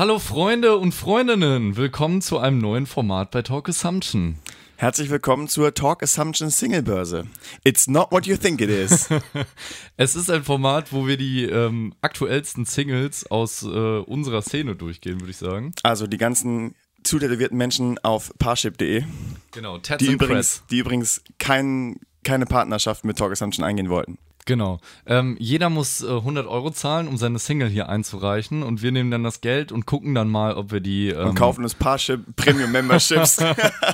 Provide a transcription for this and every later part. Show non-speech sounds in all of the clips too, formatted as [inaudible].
Hallo Freunde und Freundinnen, willkommen zu einem neuen Format bei Talk Assumption. Herzlich willkommen zur Talk Assumption Single Börse. It's not what you think it is. [laughs] es ist ein Format, wo wir die ähm, aktuellsten Singles aus äh, unserer Szene durchgehen, würde ich sagen. Also die ganzen zutätowierten Menschen auf parship.de. Genau, Tats die übrigens, die übrigens kein, keine Partnerschaft mit Talk Assumption eingehen wollten. Genau. Ähm, jeder muss äh, 100 Euro zahlen, um seine Single hier einzureichen. Und wir nehmen dann das Geld und gucken dann mal, ob wir die. Ähm und kaufen uns Parship Premium Memberships.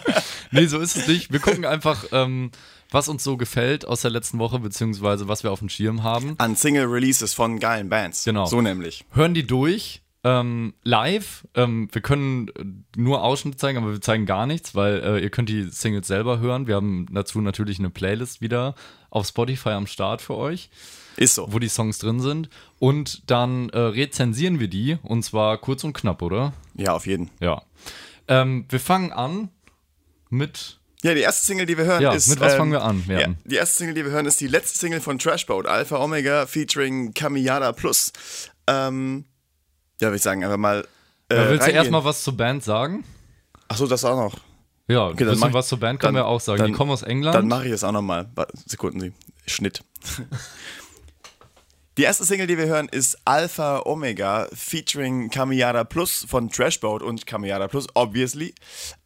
[laughs] nee, so ist es nicht. Wir gucken einfach, ähm, was uns so gefällt aus der letzten Woche, beziehungsweise was wir auf dem Schirm haben. An Single Releases von geilen Bands. Genau. So nämlich. Hören die durch ähm, live. Ähm, wir können nur Ausschnitte zeigen, aber wir zeigen gar nichts, weil äh, ihr könnt die Singles selber hören. Wir haben dazu natürlich eine Playlist wieder auf Spotify am Start für euch. Ist so. Wo die Songs drin sind. Und dann äh, rezensieren wir die und zwar kurz und knapp, oder? Ja, auf jeden. Ja. Ähm, wir fangen an mit ja, die erste Single, die wir hören, ja, ist. Mit was ähm, fangen wir an? Ja, die erste Single, die wir hören, ist die letzte Single von Trashboat, Alpha Omega featuring Kamiyada Plus. Ähm, ja, würde ich sagen, einfach mal. Äh, willst reingehen. du erstmal was zur Band sagen? Achso, das auch noch. Ja, okay, ein bisschen was zur Band können dann, wir auch sagen. Dann, die kommen aus England. Dann mache ich es auch nochmal. Sekunden Sie. Schnitt. [laughs] Die erste Single, die wir hören, ist Alpha Omega featuring Kamiyada Plus von Trashboat und Kamiyada Plus, obviously.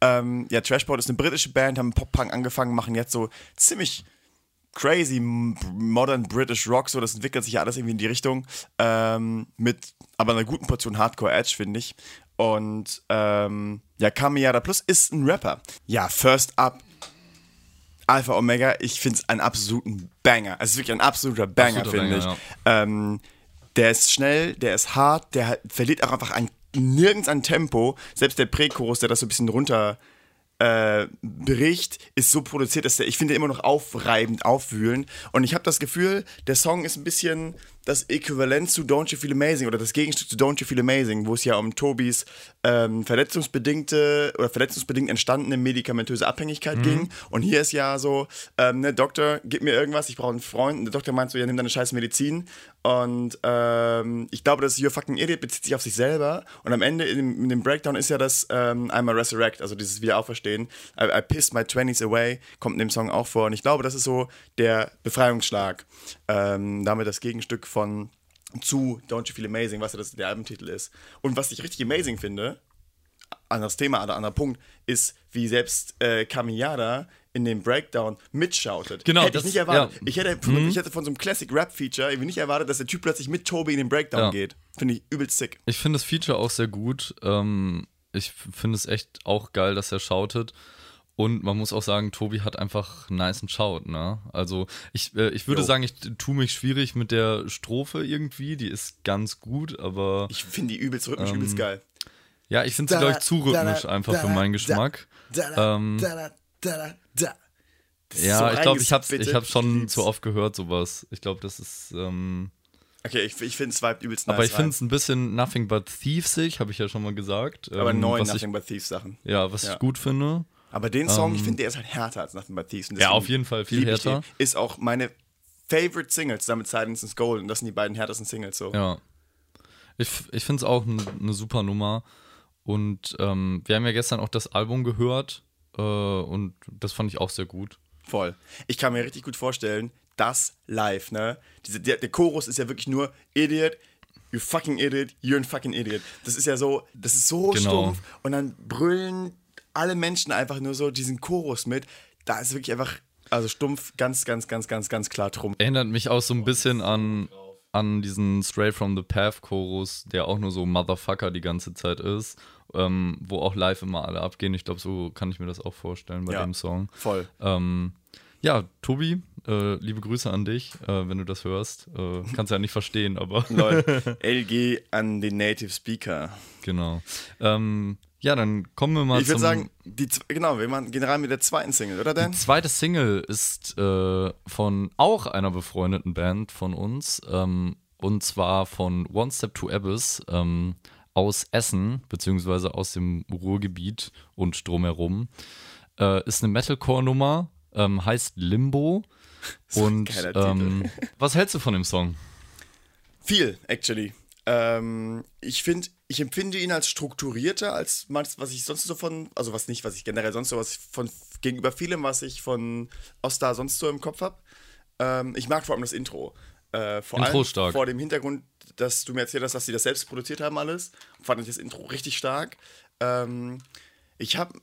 Ähm, ja, Trashboat ist eine britische Band, haben Pop-Punk angefangen, machen jetzt so ziemlich crazy modern British Rock, so das entwickelt sich ja alles irgendwie in die Richtung. Ähm, mit aber einer guten Portion Hardcore Edge, finde ich. Und ähm, ja, Kamiyada Plus ist ein Rapper. Ja, First Up. Alpha Omega, ich finde es einen absoluten Banger. Es ist wirklich ein absoluter Banger, finde ich. Ja. Ähm, der ist schnell, der ist hart, der verliert auch einfach ein, nirgends an Tempo. Selbst der Prächorus, der das so ein bisschen runter äh, Bericht ist so produziert, dass der, ich finde, immer noch aufreibend, aufwühlen. Und ich habe das Gefühl, der Song ist ein bisschen das Äquivalent zu Don't You Feel Amazing oder das Gegenstück zu Don't You Feel Amazing, wo es ja um Tobis ähm, verletzungsbedingte oder verletzungsbedingt entstandene medikamentöse Abhängigkeit mhm. ging. Und hier ist ja so, ähm, ne, Doktor, gib mir irgendwas, ich brauche einen Freund. Und der Doktor meint so, ja, nimm deine scheiß Medizin. Und ähm, ich glaube, das You're fucking idiot bezieht sich auf sich selber. Und am Ende in dem, in dem Breakdown ist ja das ähm, I'm a resurrect, also dieses Wiederauferstehen. I, I pissed my 20s away, kommt in dem Song auch vor. Und ich glaube, das ist so der Befreiungsschlag. Ähm, damit das Gegenstück von zu Don't You Feel Amazing, was ja das, der Albumtitel ist. Und was ich richtig amazing finde, anderes Thema, anderer Punkt, ist, wie selbst äh, Kamiyada in dem Breakdown mitschautet. Genau. Hätte ich nicht erwartet. Ja. Ich, hätte von, mhm. ich hätte von so einem Classic-Rap-Feature nicht erwartet, dass der Typ plötzlich mit Toby in den Breakdown ja. geht. Finde ich übelst sick. Ich finde das Feature auch sehr gut. Ähm, ich finde es echt auch geil, dass er schautet. Und man muss auch sagen, Tobi hat einfach nice Shout, ne? Also ich, äh, ich würde jo. sagen, ich tue mich schwierig mit der Strophe irgendwie. Die ist ganz gut, aber. Ich finde die übelst rhythmisch, ähm, übelst geil. Ja, ich finde sie, glaube ich, zu rhythmisch einfach für meinen Geschmack. Ähm, ja, ich glaube, ich habe ich hab schon zu oft gehört, sowas. Ich glaube, das ist. Ähm, okay, ich, ich finde es vibe übelst nice. Aber ich finde es ein bisschen Nothing But Thievesig, habe ich ja schon mal gesagt. Aber ähm, neuen Nothing ich, But Thieves Sachen. Ja, was ja. ich gut finde. Aber den Song, um, ich ähm, finde, der ist halt härter als Nothing But Thieves. Ja, auf jeden Fall viel härter. Ist auch meine Favorite Single zusammen mit Silence is Gold. Und das sind die beiden härtesten Singles so. Ja. Ich, ich finde es auch eine ne super Nummer. Und ähm, wir haben ja gestern auch das Album gehört. Äh, und das fand ich auch sehr gut. Voll. Ich kann mir richtig gut vorstellen, das live, ne? Diese, der, der Chorus ist ja wirklich nur Idiot, you fucking idiot, you're a fucking idiot. Das ist ja so, das ist so genau. stumpf. Und dann brüllen alle Menschen einfach nur so diesen Chorus mit. Da ist wirklich einfach, also stumpf, ganz, ganz, ganz, ganz, ganz klar drum. Erinnert mich auch so ein bisschen an, an diesen Straight from the Path Chorus, der auch nur so Motherfucker die ganze Zeit ist. Ähm, wo auch live immer alle abgehen. Ich glaube, so kann ich mir das auch vorstellen bei ja, dem Song. Voll. Ähm, ja, Tobi, äh, liebe Grüße an dich, äh, wenn du das hörst. Äh, kannst ja nicht verstehen, aber. [laughs] Lol. [laughs] LG an den Native Speaker. Genau. Ähm, ja, dann kommen wir mal Ich würde sagen, die, genau, wir machen, gehen rein mit der zweiten Single, oder Dan? Die zweite Single ist äh, von auch einer befreundeten Band von uns. Ähm, und zwar von One Step to Abyss ähm, aus Essen, beziehungsweise aus dem Ruhrgebiet und drumherum. Äh, ist eine Metalcore-Nummer, ähm, heißt Limbo. [laughs] Und was hältst du von dem Song? Viel, actually. Ähm, ich finde ich empfinde ihn als strukturierter als manches, was ich sonst so von, also was nicht, was ich generell sonst so was ich von gegenüber vielem, was ich von Ostar sonst so im Kopf habe. Ähm, ich mag vor allem das Intro. Äh, vor Intro allem stark. vor dem Hintergrund, dass du mir erzählt hast, dass sie das selbst produziert haben alles, fand ich das Intro richtig stark. Ähm, ich habe,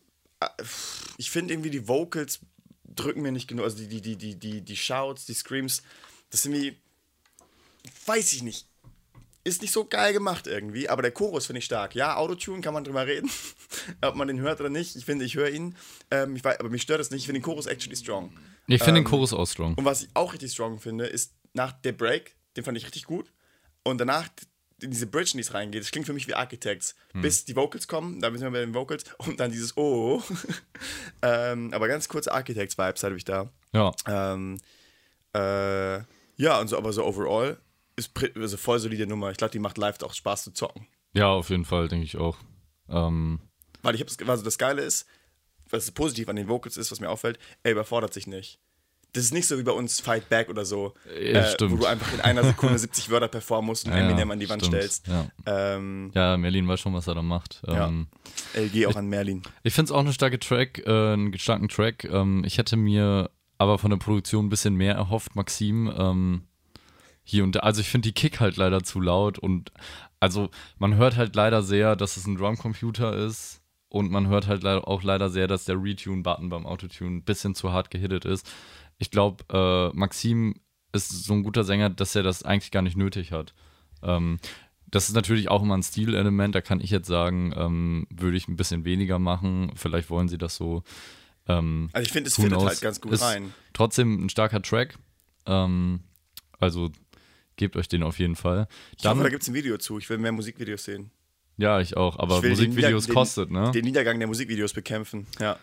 ich finde irgendwie die Vocals drücken mir nicht genug, also die, die, die, die, die, die Shouts, die Screams, das sind wie, weiß ich nicht, ist nicht so geil gemacht irgendwie, aber der Chorus finde ich stark. Ja, Autotune kann man drüber reden, [laughs] ob man den hört oder nicht. Ich finde, ich höre ihn, ähm, ich weiß, aber mich stört es nicht. Ich finde den Chorus actually strong. Ich finde Ähm, den Chorus auch strong. Und was ich auch richtig strong finde, ist nach der Break, den fand ich richtig gut. Und danach in diese Bridge, in die es reingeht, das klingt für mich wie Architects. Bis die Vocals kommen, da sind wir bei den Vocals [laughs] und dann dieses Oh. [laughs] ähm, aber ganz kurze Architects-Vibes hatte ich da. Ja. Ähm, äh, ja, und so, aber so overall ist also voll solide Nummer. Ich glaube, die macht live auch Spaß zu zocken. Ja, auf jeden Fall, denke ich auch. Ähm, Weil ich hab's, also das Geile ist, was positiv an den Vocals ist, was mir auffällt, er überfordert sich nicht. Das ist nicht so wie bei uns Fight Back oder so, Ja, äh, stimmt. wo du einfach in einer Sekunde 70 Wörter performen musst und [laughs] Ja, Eminem an die Wand stimmt. stellst. Ja. Ähm, ja, Merlin weiß schon, was er da macht. Ja. Ähm, LG auch an Merlin. Ich finde es auch eine starke Track, äh, einen starken Track. Ähm, ich hätte mir aber von der Produktion ein bisschen mehr erhofft, Maxim. Hier und da. Also ich finde die Kick halt leider zu laut und also man hört halt leider sehr, dass es ein Drumcomputer ist und man hört halt auch leider sehr, dass der Retune-Button beim Autotune ein bisschen zu hart gehittet ist. Ich glaube, äh, Maxim ist so ein guter Sänger, dass er das eigentlich gar nicht nötig hat. Ähm, das ist natürlich auch immer ein Stilelement, da kann ich jetzt sagen, ähm, würde ich ein bisschen weniger machen. Vielleicht wollen sie das so. Ähm, Also ich finde, es fittet knows? halt ganz gut Ist rein. Trotzdem ein starker Track. Ähm, also gebt euch den auf jeden Fall. Ich Dann, hoffe, da gibt es ein Video zu. Ich will mehr Musikvideos sehen. ja, ich auch. Aber Ich Musikvideos kostet, ne? Den Niedergang der Musikvideos bekämpfen. Ja.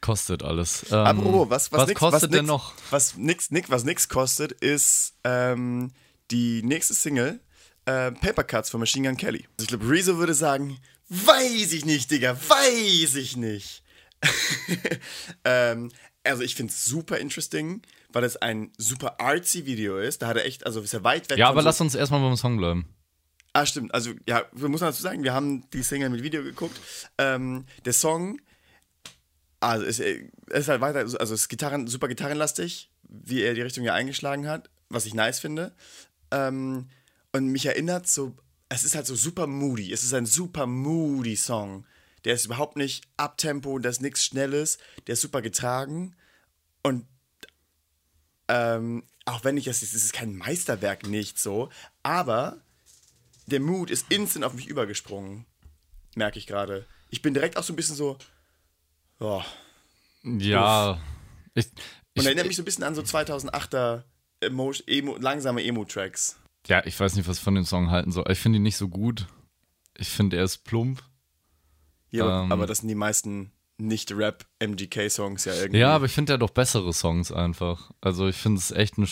kostet alles. Ähm, Apropos, was, was, was nix, kostet was denn nix, noch? Was nix, nix, was nix kostet, ist ähm, die nächste Single äh, Paper Cuts von Machine Gun Kelly. Also ich glaube, Rezo würde sagen, weiß ich nicht, Digga, weiß ich nicht. [laughs] ähm, also ich finde es super interesting, weil es ein super artsy Video ist. Da hat er echt, also ist er weit weg Ja, aber so lass uns erstmal beim Song bleiben. Ah, stimmt. Also, ja, wir muss dazu sagen, wir haben die Single mit Video geguckt. Ähm, der Song, also ist, äh, ist halt weiter, also ist Gitarren, super gitarrenlastig, wie er die Richtung ja eingeschlagen hat, was ich nice finde. Ähm, und mich erinnert so, es ist halt so super moody. Es ist ein super moody Song. Der ist überhaupt nicht abtempo, da ist nichts Schnelles, der ist super getragen. Und ähm, auch wenn ich es es ist kein Meisterwerk, nicht so, aber der Mood ist instant auf mich übergesprungen. Merke ich gerade. Ich bin direkt auch so ein bisschen so. Oh. Ja. Ich, Und ich, erinnert mich so ein bisschen an so 2008er Emo, Emo, langsame Emo-Tracks. ja, ich weiß nicht, was ich von dem Song halten soll. Ich finde ihn nicht so gut. Ich finde, er ist plump. Ja, Ähm. aber das sind die meisten Nicht-Rap-MGK-Songs ja irgendwie. Ja, aber ich finde ja doch bessere Songs einfach. Also ich finde es echt eine,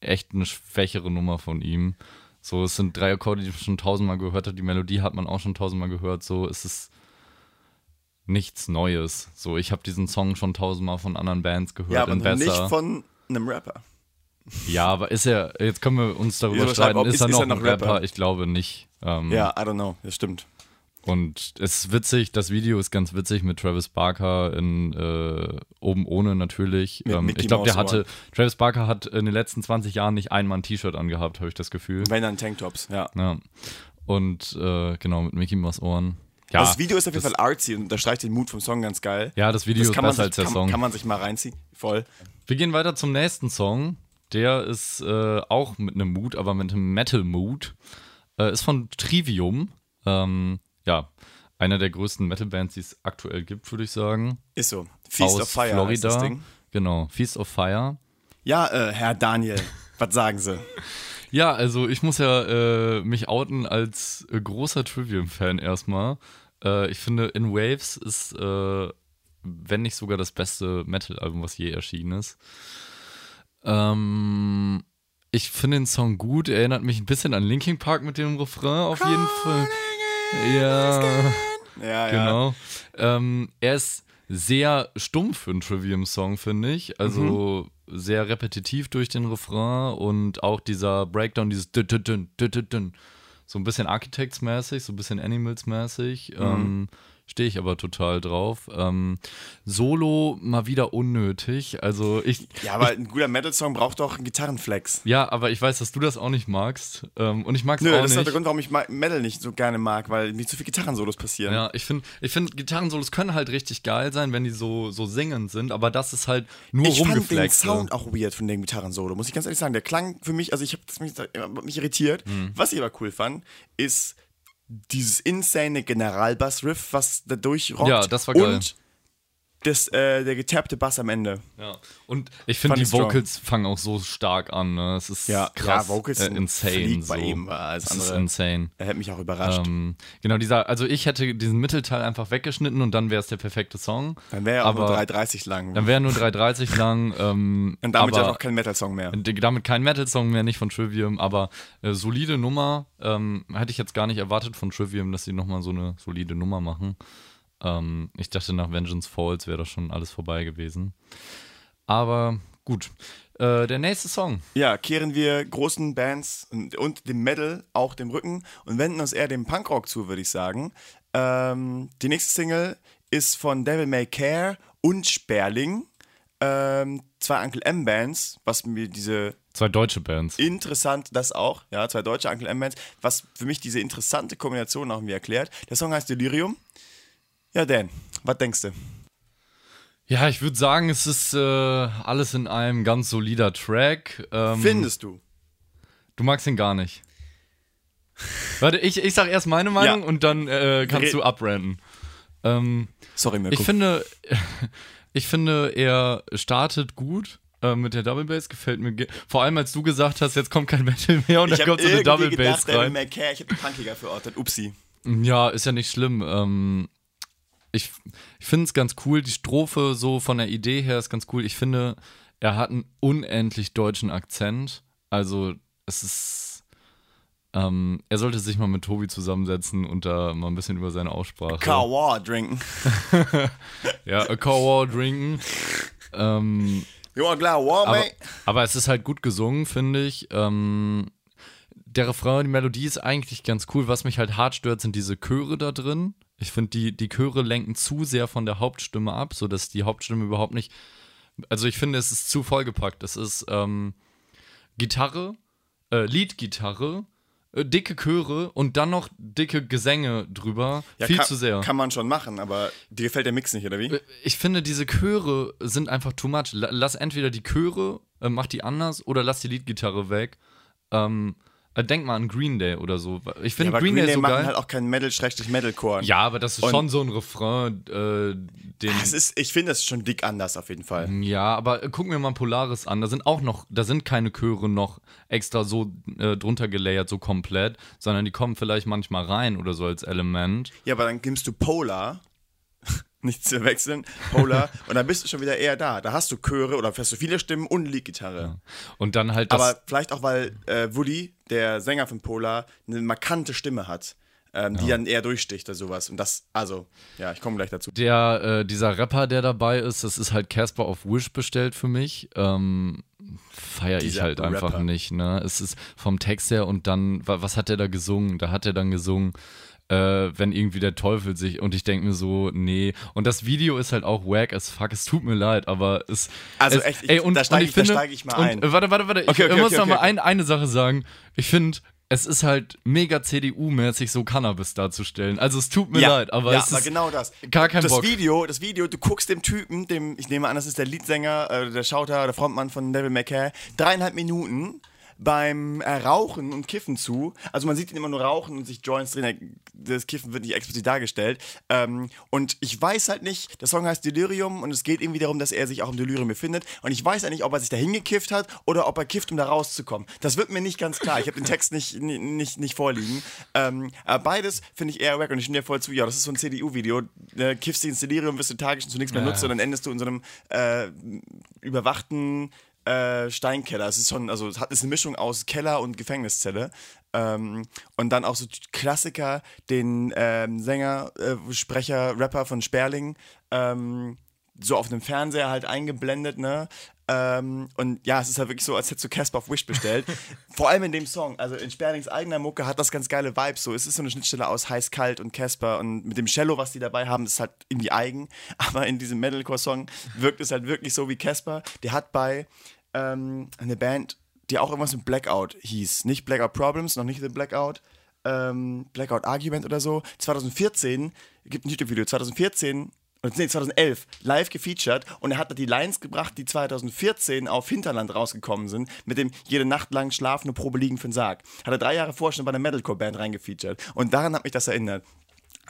echt eine schwächere Nummer von ihm. So, es sind drei Akkorde, die ich schon tausendmal gehört habe. Die Melodie hat man auch schon tausendmal gehört. So, es ist nichts Neues. So, ich habe diesen Song schon tausendmal von anderen Bands gehört. ja aber noch besser. nicht von einem Rapper. ja, aber ist er, jetzt können wir uns darüber streiten, ist, ist- er ist noch er ein noch Rapper? Rapper? Ich glaube nicht. Ähm, Ja, I don't know. Das stimmt. Und es ist witzig, das Video ist ganz witzig mit Travis Barker in äh, oben ohne natürlich. Ähm, ich glaube, der hatte, Travis Barker hat in den letzten 20 Jahren nicht einmal ein T-Shirt angehabt, habe ich das Gefühl. Wenn dann Tanktops, ja. Ja. Und äh, genau, mit Mickey Mouse Ohren. Ja, das Video ist auf jeden Fall artsy und unterstreicht den Mut vom Song ganz geil. Ja, das Video das ist besser sich, als der kann, Song. kann man sich mal reinziehen. Voll. Wir gehen weiter zum nächsten Song. Der ist äh, auch mit einem Mood, aber mit einem Metal-Mood. Äh, ist von Trivium. Ähm, ja, einer der größten Metal-Bands, die es aktuell gibt, würde ich sagen. Ist so. Feast Aus of Fire Florida. das Ding. Genau, Feast of Fire. Ja, äh, Herr Daniel, [laughs] was sagen Sie? Ja, also ich muss ja äh, mich outen als äh, großer Trivium-Fan erstmal. Äh, ich finde, In Waves ist, äh, wenn nicht sogar das beste Metal-Album, was je erschienen ist. Ähm, ich finde den Song gut. Er erinnert mich ein bisschen an Linkin Park mit dem Refrain auf jeden Fall. Ja. Ja, ja. Genau. Ähm, er ist sehr stumpf für einen Trivium-Song, finde ich. Also sehr repetitiv durch den Refrain und auch dieser Breakdown, dieses so ein bisschen Architects-mäßig, so ein bisschen Animals-mäßig. Ähm, Stehe ich aber total drauf. Ähm, Solo mal wieder unnötig. Also ich. Ja, aber ein guter Metal-Song braucht doch einen Gitarrenflex. Ja, aber ich weiß, dass du das auch nicht magst. Ähm, und ich mag es Nö, auch das ist nicht. der Grund, warum ich Metal nicht so gerne mag, weil nicht so viele Gitarrensolos passieren. Ja, ich finde, ich find, Gitarrensolos können halt richtig geil sein, wenn die so, so singend sind, aber das ist halt nur Ich fand den rumgeflext. Sound auch weird von dem Gitarrensolo, muss ich ganz ehrlich sagen. Der klang für mich, also ich habe mich, mich irritiert. Hm. Was ich aber cool fand, ist dieses insane Generalbass-Riff, was da durchrockt. Ja, das war geil. Und das, äh, der getappte Bass am Ende. Ja. Und ich finde, die ich strong. Vocals fangen auch so stark an. Ne? Es ist Ja, krass, ja, Vocals äh, insane. So. bei ihm, war alles es ist andere. insane. Er hat mich auch überrascht. Ähm, genau, dieser, also ich hätte diesen Mittelteil einfach weggeschnitten und dann wäre es der perfekte Song. dann wäre er auch aber- nur 3,30 lang. Dann wäre nur 3,30 lang. [laughs] Ähm, Und damit aber, ja auch kein Metal-Song mehr. damit kein Metal-Song mehr, nicht von Trivium, aber äh, solide Nummer. Ähm, hätte ich jetzt gar nicht erwartet von Trivium, dass sie nochmal so eine solide Nummer machen. Ähm, ich dachte, nach Vengeance Falls wäre das schon alles vorbei gewesen. Aber gut. Äh, der nächste Song. Ja, kehren wir großen Bands und, und dem Metal auch dem Rücken und wenden uns eher dem Punkrock zu, würde ich sagen. Ähm, die nächste Single ist von Devil May Care und Sperling. Ähm, zwei Uncle M Bands, was mir diese Zwei deutsche Bands. interessant, das auch, ja, zwei deutsche Uncle M Bands, was für mich diese interessante Kombination auch mir erklärt. Der Song heißt Delirium. Ja, Dan, was denkst du? Ja, ich würde sagen, es ist äh, alles in einem ganz solider Track. Ähm, Findest du? Du magst ihn gar nicht. Warte, ich, ich sag erst meine Meinung Ja. und dann äh, kannst Red- du abranden. Ähm, Sorry, Mirko. ich finde, [laughs] ich finde, er startet gut äh, mit der Double Bass, gefällt mir. ge- Vor allem, als du gesagt hast, jetzt kommt kein [laughs] Metal mehr und ich dann habe kommt so eine Double gedacht, Bass rein. Care, ich habe punkiger verortet. Upsi. Ja, ist ja nicht schlimm. Ähm, ich ich finde es ganz cool. Die Strophe so von der Idee her ist ganz cool. Ich finde, er hat einen unendlich deutschen Akzent. Also es ist. Ähm, er sollte sich mal mit Tobi zusammensetzen und da mal ein bisschen über seine Aussprache. Kawa trinken. [laughs] Ja, a Cow trinken. ähm, Ja, klar, war, aber, mate. aber es ist halt gut gesungen, finde ich. Ähm, der Refrain, die Melodie ist eigentlich ganz cool. Was mich halt hart stört, sind diese Chöre da drin. Ich finde, die, die Chöre lenken zu sehr von der Hauptstimme ab, sodass die Hauptstimme überhaupt nicht. Also ich finde, es ist zu vollgepackt. Es ist ähm, Gitarre, äh, Leadgitarre, äh, dicke Chöre und dann noch dicke Gesänge drüber. Ja, Viel kann, zu sehr. Kann man schon machen, aber dir gefällt der Mix nicht, oder wie? Ich finde, diese Chöre sind einfach too much. La- Lass entweder die Chöre, äh, mach die anders oder lass die Leadgitarre weg. Ähm, äh, denk mal an Green Day oder so. Ich Ja, finde aber Green, Day so machen geil. halt auch kein Metal-Metalcore. ja, aber das ist Und- schon so ein Refrain, äh, den. Es ist, ich finde das schon dick anders auf jeden Fall. Ja, aber äh, guck mir mal Polaris an. Da sind auch noch, da sind keine Chöre noch extra so äh, drunter gelayert, so komplett, sondern die kommen vielleicht manchmal rein oder so als Element. Ja, aber dann nimmst du Polar, nicht zu wechseln, Polar, [laughs] und dann bist du schon wieder eher da. Da hast du Chöre oder hast du viele Stimmen und Leadgitarre. Und dann halt das. Aber vielleicht auch, weil äh, Woody, der Sänger von Polar, eine markante Stimme hat, ähm, die dann eher durchsticht oder sowas. Und das, also, ja, ich komme gleich dazu. der, äh, dieser Rapper, der dabei ist, das ist halt Casper auf Wish bestellt für mich. Ähm, Feier ich halt einfach Rapper. nicht, ne? Es ist vom Text her und dann, wa- was hat er da gesungen? Da hat er dann gesungen, äh, wenn irgendwie der Teufel sich und ich denke mir so, nee. Und das Video ist halt auch wack as fuck, es tut mir leid, aber es. Also es, echt, ich- ey, und, da steig und ich- ich steig ich mal ein. äh, Warte, warte, warte, Okay, ich okay, muss okay, noch mal ein, eine Sache sagen. Ich finde, es ist halt mega CDU-mäßig, so Cannabis darzustellen. Also es tut mir leid, aber ja, es aber ist genau das. gar kein das Bock. Video, das Video, du guckst dem Typen, dem, ich nehme an, das ist der Leadsänger, äh, der Schauter, der Frontmann von Devil May dreieinhalb Minuten beim äh, Rauchen und Kiffen zu. Also man sieht ihn immer nur rauchen und sich Joints drehen. Das Kiffen wird nicht explizit dargestellt. Ähm, und ich weiß halt nicht, der Song heißt Delirium und es geht irgendwie darum, dass er sich auch im Delirium befindet. Und ich weiß ja nicht, ob er sich da hingekifft hat oder ob er kifft, um da rauszukommen. Das wird mir nicht ganz klar. Ich habe den Text nicht, ni- nicht, nicht vorliegen. Ähm, aber beides finde ich eher wack und ich stimme dir voll zu. Ja, das ist so ein CDU-Video. Äh, kiffst dich ins Delirium, wirst du tagisch zu nichts mehr Ja. nutzen und dann endest du in so einem äh, überwachten äh, Steinkeller. Es ist schon, also es ist eine Mischung aus Keller und Gefängniszelle. Ähm, und dann auch so Klassiker, den ähm, Sänger, äh, Sprecher, Rapper von Sperling, ähm, so auf dem Fernseher halt eingeblendet, ne? Ähm, und ja, es ist halt wirklich so, als hättest du Casper auf Wish bestellt. [laughs] Vor allem in dem Song. Also in Sperlings eigener Mucke hat das ganz geile Vibes. So, es ist so eine Schnittstelle aus heiß, kalt und Casper. Und mit dem Cello, was die dabei haben, ist halt irgendwie eigen. [laughs] Aber in diesem Metalcore-Song wirkt es halt wirklich so wie Casper. Der hat bei ähm, eine Band, die auch irgendwas mit Blackout hieß. Nicht Blackout Problems, noch nicht The Blackout. Ähm, Blackout Argument oder so. 2014, gibt ein YouTube-Video, 2014 nee, 2011 live gefeatured und er hat da die Lines gebracht, die 2014 auf Hinterland rausgekommen sind, mit dem jede Nacht lang schlafende Probe liegen für den Sarg. Hat er drei Jahre vorher schon bei einer Metalcore-Band reingefeatured und daran hat mich das erinnert.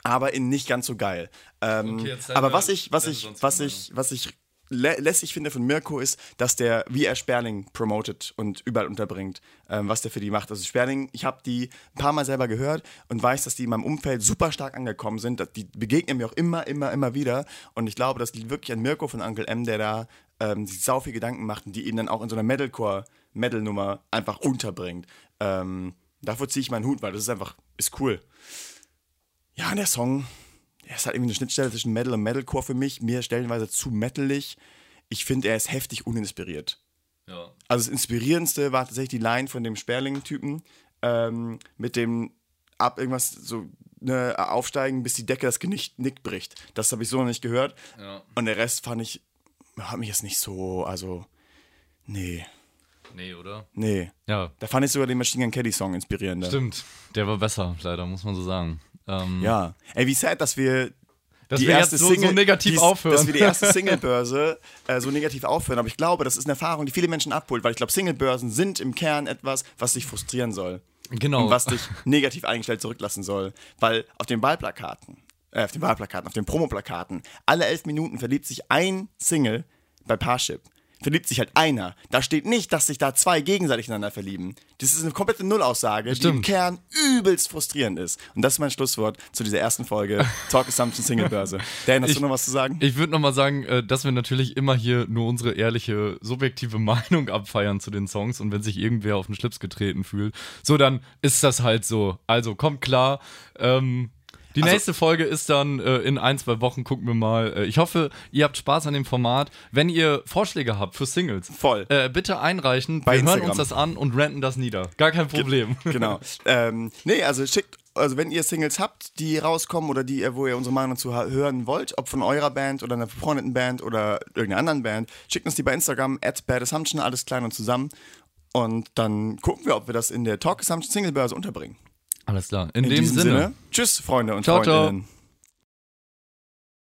Aber in nicht ganz so geil. Ähm, okay, aber was ich, was ich, was ich, was ich lässig finde von Mirko ist, dass der, wie er Sperling promotet und überall unterbringt, ähm, was der für die macht. Also Sperling, ich habe die ein paar Mal selber gehört und weiß, dass die in meinem Umfeld super stark angekommen sind. Die begegnen mir auch immer, immer, immer wieder. Und ich glaube, das liegt wirklich an Mirko von Uncle M, der da ähm, sich sau viel Gedanken macht und die ihn dann auch in so einer Metalcore, Metal-Nummer einfach unterbringt. Ähm, davor ziehe ich meinen Hut, weil das ist einfach, ist cool. Ja, der Song, er ist halt irgendwie eine Schnittstelle zwischen Metal und Metalcore für mich. Mir stellenweise zu metalig. Ich finde, er ist heftig uninspiriert. Ja. Also das Inspirierendste war tatsächlich die Line von dem Sperling-Typen ähm, mit dem ab irgendwas so ne, aufsteigen, bis die Decke das Genick bricht. Das habe ich so noch nicht gehört. Ja. Und der Rest fand ich, hat mich jetzt nicht so, also, nee. Nee, oder? Nee. Ja. Da fand ich sogar den Machine Gun Kelly Song inspirierender. Stimmt, der war besser, leider, muss man so sagen. Ähm, ja. Ey, wie sad, dass wir dass die wir erste so, Single, so negativ dies, aufhören. Dass wir die erste [laughs] Singlebörse äh, so negativ aufhören. Aber ich glaube, das ist eine Erfahrung, die viele Menschen abholt, weil ich glaube, Singlebörsen sind im Kern etwas, was dich frustrieren soll. Genau. Und was dich [laughs] negativ eingestellt zurücklassen soll. Weil auf den Wahlplakaten, äh, auf den Wahlplakaten, auf den Promoplakaten, alle elf Minuten verliebt sich ein Single bei Parship verliebt sich halt einer. Da steht nicht, dass sich da zwei gegenseitig ineinander verlieben. Das ist eine komplette Nullaussage, Stimmt. die im Kern übelst frustrierend ist. Und das ist mein Schlusswort zu dieser ersten Folge [laughs] Talk Assumption Single Börse. Dan, hast ich, du noch was zu sagen? Ich würde noch mal sagen, äh, dass wir natürlich immer hier nur unsere ehrliche, subjektive [laughs] Meinung abfeiern zu den Songs und wenn sich irgendwer auf den Schlips getreten fühlt, so dann ist das halt so. Also kommt klar, ähm, die also, nächste Folge ist dann äh, in ein, zwei Wochen, gucken wir mal. Äh, ich hoffe, ihr habt Spaß an dem Format. Wenn ihr Vorschläge habt für Singles, voll. Äh, bitte einreichen. Bei wir Instagram. hören uns das an und renten das nieder. Gar kein Problem. Ge [laughs] genau. ähm, nee, also schickt also wenn ihr Singles habt, die rauskommen oder die, wo ihr unsere Meinung zu hören wollt, ob von eurer Band oder einer befreundeten Band oder irgendeiner anderen Band, schickt uns die bei Instagram, at Bad Assumption, alles klein und zusammen. Und dann gucken wir, ob wir das in der Talk Assumption Single Börse unterbringen. Alles klar. In, In dem Sinne. Sinne. Tschüss, Freunde und ciao, Freundinnen. Ciao.